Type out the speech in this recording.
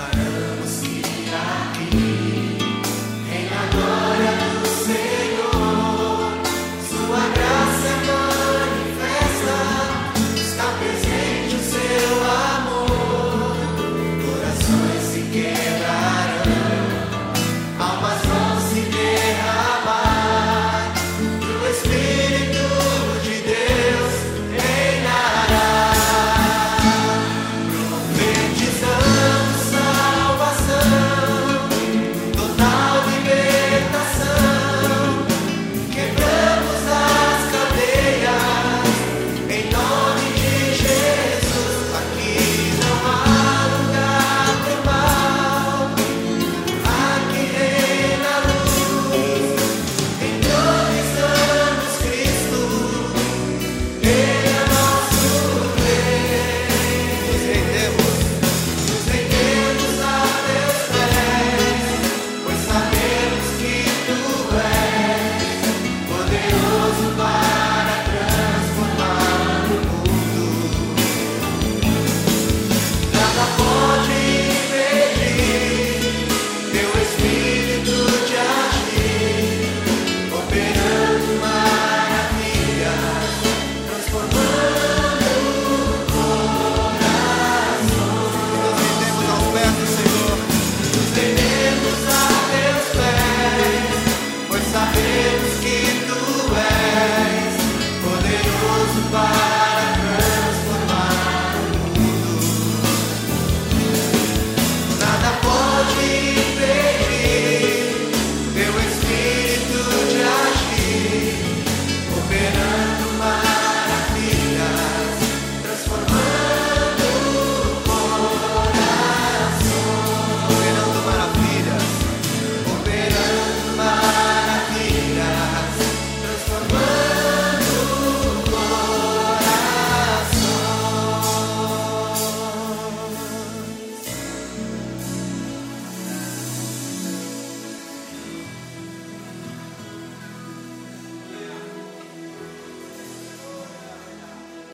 Paramos que aqui em a.